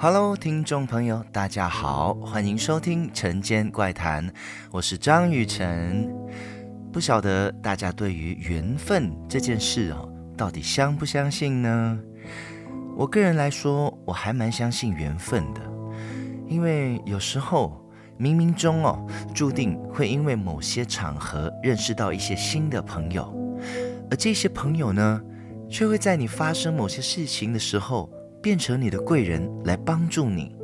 Hello，听众朋友，大家好，欢迎收听《晨间怪谈》，我是张雨晨。不晓得大家对于缘分这件事哦，到底相不相信呢？我个人来说，我还蛮相信缘分的，因为有时候冥冥中哦，注定会因为某些场合认识到一些新的朋友，而这些朋友呢，却会在你发生某些事情的时候，变成你的贵人来帮助你，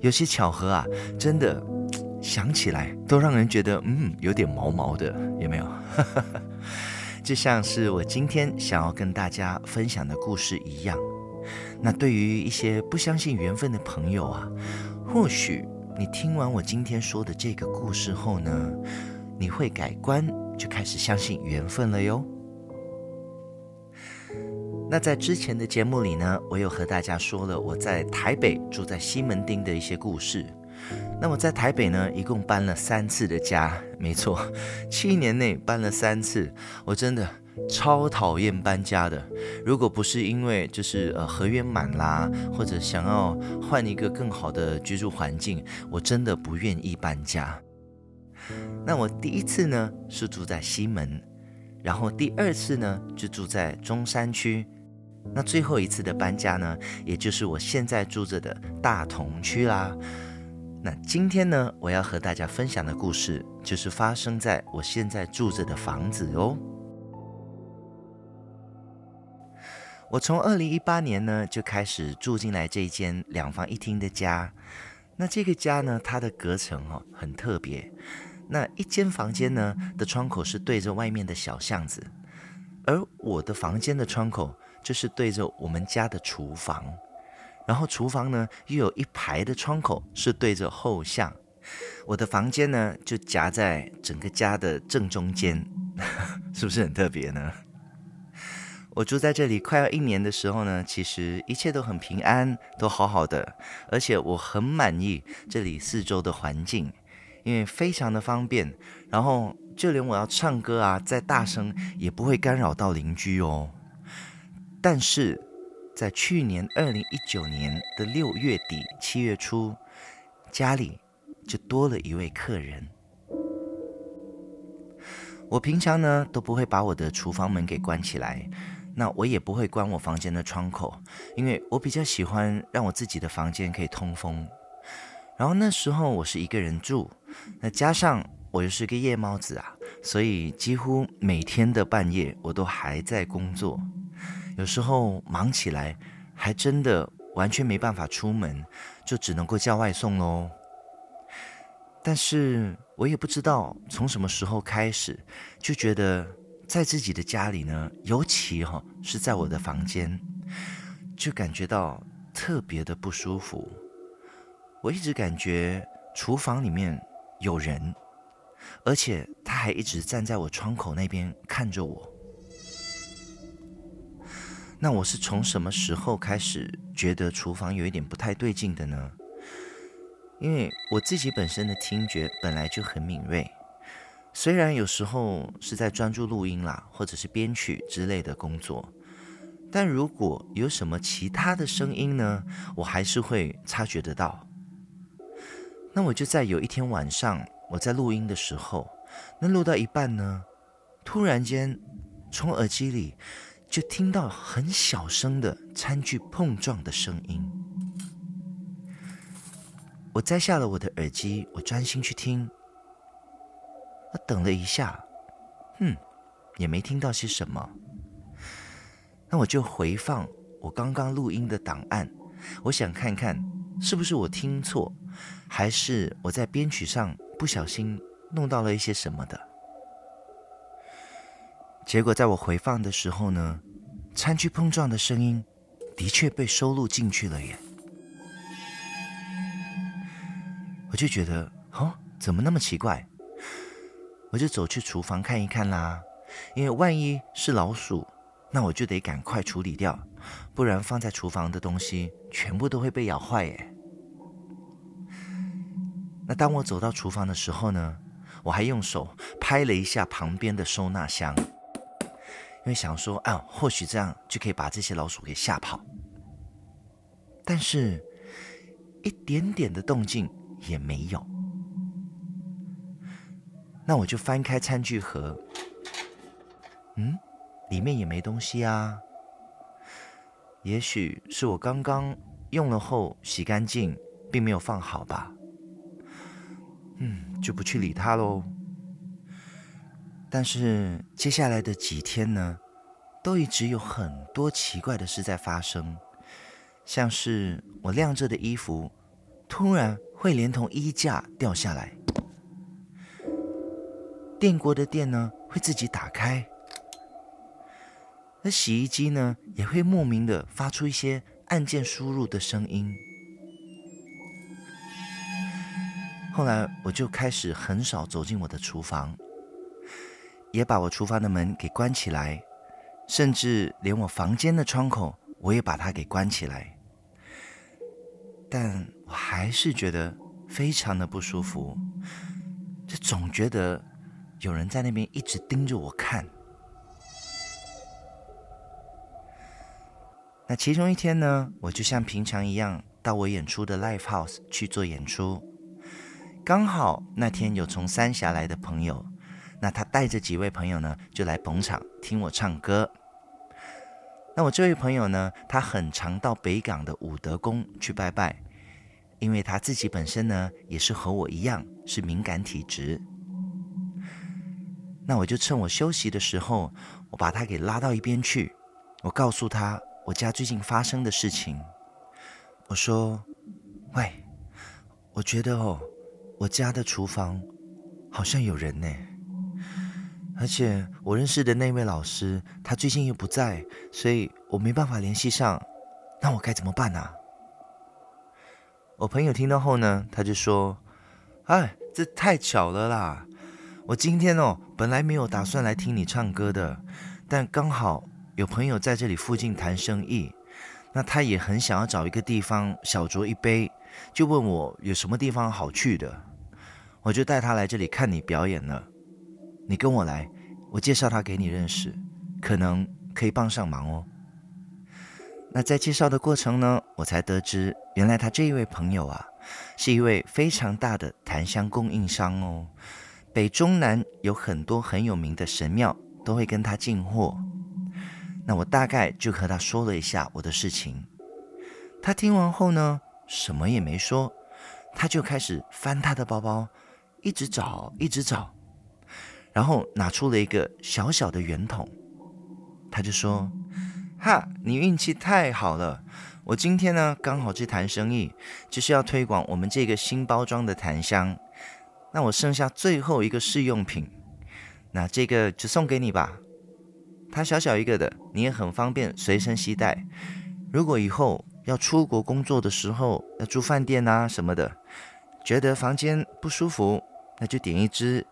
有些巧合啊，真的 想起来都让人觉得嗯，有点毛毛的，有没有？就像是我今天想要跟大家分享的故事一样。那对于一些不相信缘分的朋友啊，或许你听完我今天说的这个故事后呢，你会改观，就开始相信缘分了哟。那在之前的节目里呢，我有和大家说了我在台北住在西门町的一些故事。那我在台北呢，一共搬了三次的家，没错，七年内搬了三次，我真的超讨厌搬家的。如果不是因为就是呃合约满啦，或者想要换一个更好的居住环境，我真的不愿意搬家。那我第一次呢是住在西门，然后第二次呢就住在中山区。那最后一次的搬家呢，也就是我现在住着的大同区啦。那今天呢，我要和大家分享的故事，就是发生在我现在住着的房子哦。我从二零一八年呢就开始住进来这间两房一厅的家。那这个家呢，它的隔层哦很特别。那一间房间呢的窗口是对着外面的小巷子，而我的房间的窗口。就是对着我们家的厨房，然后厨房呢又有一排的窗口是对着后巷，我的房间呢就夹在整个家的正中间，是不是很特别呢？我住在这里快要一年的时候呢，其实一切都很平安，都好好的，而且我很满意这里四周的环境，因为非常的方便，然后就连我要唱歌啊，再大声也不会干扰到邻居哦。但是，在去年二零一九年的六月底七月初，家里就多了一位客人。我平常呢都不会把我的厨房门给关起来，那我也不会关我房间的窗口，因为我比较喜欢让我自己的房间可以通风。然后那时候我是一个人住，那加上我又是个夜猫子啊，所以几乎每天的半夜我都还在工作。有时候忙起来，还真的完全没办法出门，就只能够叫外送喽。但是我也不知道从什么时候开始，就觉得在自己的家里呢，尤其哈是在我的房间，就感觉到特别的不舒服。我一直感觉厨房里面有人，而且他还一直站在我窗口那边看着我。那我是从什么时候开始觉得厨房有一点不太对劲的呢？因为我自己本身的听觉本来就很敏锐，虽然有时候是在专注录音啦，或者是编曲之类的工作，但如果有什么其他的声音呢，我还是会察觉得到。那我就在有一天晚上，我在录音的时候，那录到一半呢，突然间从耳机里。就听到很小声的餐具碰撞的声音。我摘下了我的耳机，我专心去听。我等了一下，哼，也没听到些什么。那我就回放我刚刚录音的档案，我想看看是不是我听错，还是我在编曲上不小心弄到了一些什么的。结果在我回放的时候呢，餐具碰撞的声音的确被收录进去了耶。我就觉得，哦，怎么那么奇怪？我就走去厨房看一看啦，因为万一是老鼠，那我就得赶快处理掉，不然放在厨房的东西全部都会被咬坏耶。那当我走到厨房的时候呢，我还用手拍了一下旁边的收纳箱。因为想说啊，或许这样就可以把这些老鼠给吓跑。但是一点点的动静也没有。那我就翻开餐具盒，嗯，里面也没东西啊。也许是我刚刚用了后洗干净，并没有放好吧。嗯，就不去理它喽。但是接下来的几天呢，都一直有很多奇怪的事在发生，像是我晾着的衣服，突然会连同衣架掉下来；电锅的电呢，会自己打开。而洗衣机呢，也会莫名的发出一些按键输入的声音。后来我就开始很少走进我的厨房，也把我厨房的门给关起来，甚至连我房间的窗口我也把它给关起来。但我还是觉得非常的不舒服，就总觉得有人在那边一直盯着我看。那其中一天呢，我就像平常一样到我演出的 live house 去做演出。刚好那天有从三峡来的朋友，那他带着几位朋友呢，就来捧场听我唱歌。那我这位朋友呢，他很常到北港的武德宫去拜拜，因为他自己本身呢，也是和我一样是敏感体质。那我就趁我休息的时候，我把他给拉到一边去，我告诉他。我家最近发生的事情，我说：“喂，我觉得哦，我家的厨房好像有人呢，而且我认识的那位老师他最近又不在，所以我没办法联系上，那我该怎么办呢？”我朋友听到后呢，他就说：“哎，这太巧了啦！我今天哦，本来没有打算来听你唱歌的，但刚好。”有朋友在这里附近谈生意，那他也很想要找一个地方小酌一杯，就问我有什么地方好去的，我就带他来这里看你表演了。你跟我来，我介绍他给你认识，可能可以帮上忙哦。那在介绍的过程呢，我才得知，原来他这一位朋友啊，是一位非常大的檀香供应商哦，北中南有很多很有名的神庙都会跟他进货。那我大概就和他说了一下我的事情，他听完后呢，什么也没说，他就开始翻他的包包，一直找，一直找，然后拿出了一个小小的圆筒，他就说：“哈，你运气太好了，我今天呢刚好去谈生意，就是要推广我们这个新包装的檀香，那我剩下最后一个试用品，那这个就送给你吧。”它小小一个的，你也很方便随身携带。如果以后要出国工作的时候，要住饭店啊什么的，觉得房间不舒服，那就点一支，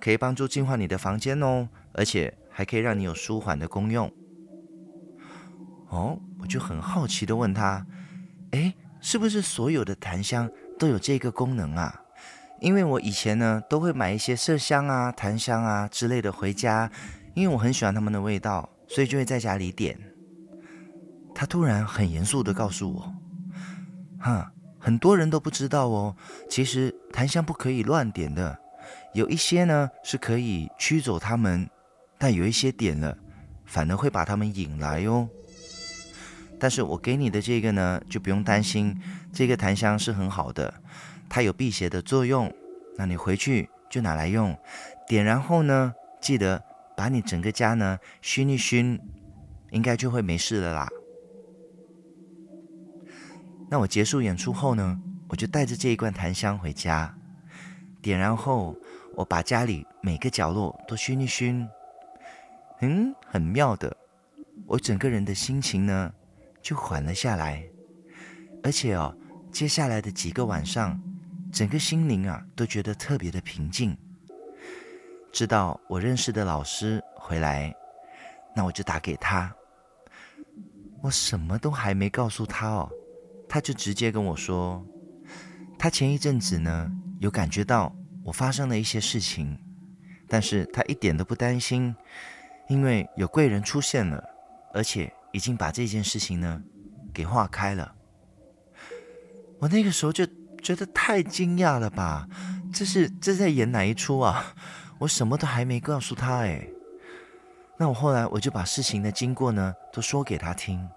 可以帮助净化你的房间哦，而且还可以让你有舒缓的功用。哦，我就很好奇的问他，诶，是不是所有的檀香都有这个功能啊？因为我以前呢都会买一些麝香啊、檀香啊之类的回家。因为我很喜欢它们的味道，所以就会在家里点。他突然很严肃的告诉我：“哈，很多人都不知道哦，其实檀香不可以乱点的，有一些呢是可以驱走他们，但有一些点了，反而会把他们引来哦。但是我给你的这个呢，就不用担心，这个檀香是很好的，它有辟邪的作用，那你回去就拿来用，点燃后呢，记得。”把你整个家呢熏一熏，应该就会没事了啦。那我结束演出后呢，我就带着这一罐檀香回家，点燃后，我把家里每个角落都熏一熏，嗯，很妙的，我整个人的心情呢就缓了下来，而且哦，接下来的几个晚上，整个心灵啊都觉得特别的平静。知道我认识的老师回来，那我就打给他。我什么都还没告诉他哦，他就直接跟我说，他前一阵子呢有感觉到我发生了一些事情，但是他一点都不担心，因为有贵人出现了，而且已经把这件事情呢给化开了。我那个时候就觉得太惊讶了吧？这是这在演哪一出啊？我什么都还没告诉他哎。那我后来我就把事情的经过呢都说给他听。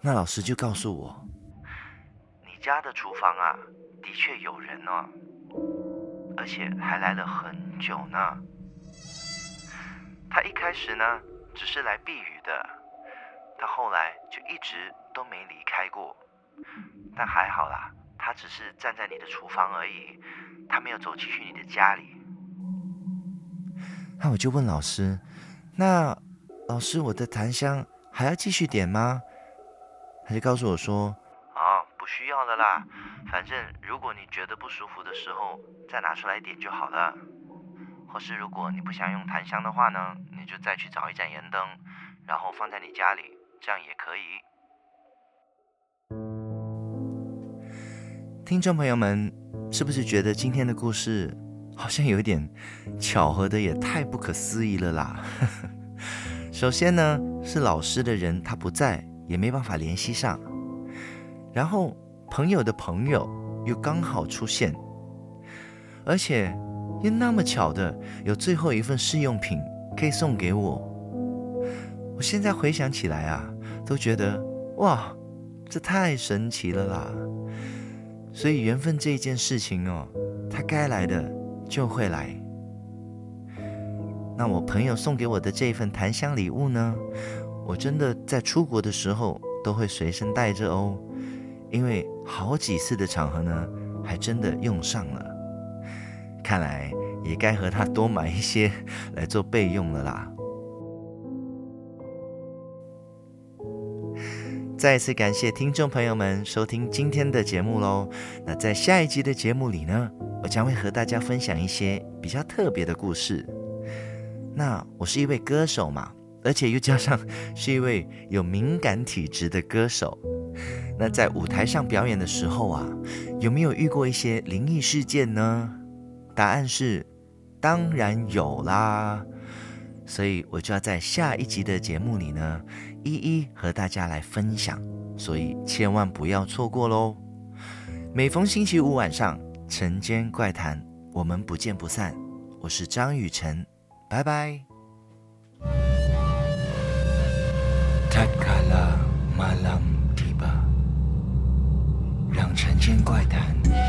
那老师就告诉我，家的厨房啊，的确有人哦，而且还来了很久呢。他一开始呢只是来避雨的，他后来就一直都没离开过。但还好啦，他只是站在你的厨房而已，他没有走进去你的家里。那我就问老师，那老师我的檀香还要继续点吗？他就告诉我说：“，啦，反正如果你觉得不舒服的时候，再拿出来点就好了。或是如果你不想用檀香的话呢，你就再去找一盏盐灯，然后放在你家里，这样也可以。”听众朋友们，是不是觉得今天的故事好像有点巧合的也太不可思议了啦？首先呢，是老师的人他不在。也没办法联系上，然后朋友的朋友又刚好出现，而且又那么巧的有最后一份试用品可以送给我。我现在回想起来啊，都觉得哇，这太神奇了啦！所以缘分这一件事情哦，它该来的就会来。那我朋友送给我的这份檀香礼物呢？我真的在出国的时候都会随身带着哦，因为好几次的场合呢，还真的用上了。看来也该和他多买一些来做备用了啦。再一次感谢听众朋友们收听今天的节目喽。那在下一集的节目里呢，我将会和大家分享一些比较特别的故事。那我是一位歌手嘛。而且又加上是一位有敏感体质的歌手，那在舞台上表演的时候啊，有没有遇过一些灵异事件呢？答案是当然有啦，所以我就要在下一集的节目里呢，一一和大家来分享，所以千万不要错过喽。每逢星期五晚上，晨间怪谈，我们不见不散。我是张雨晨，拜拜。间怪谈。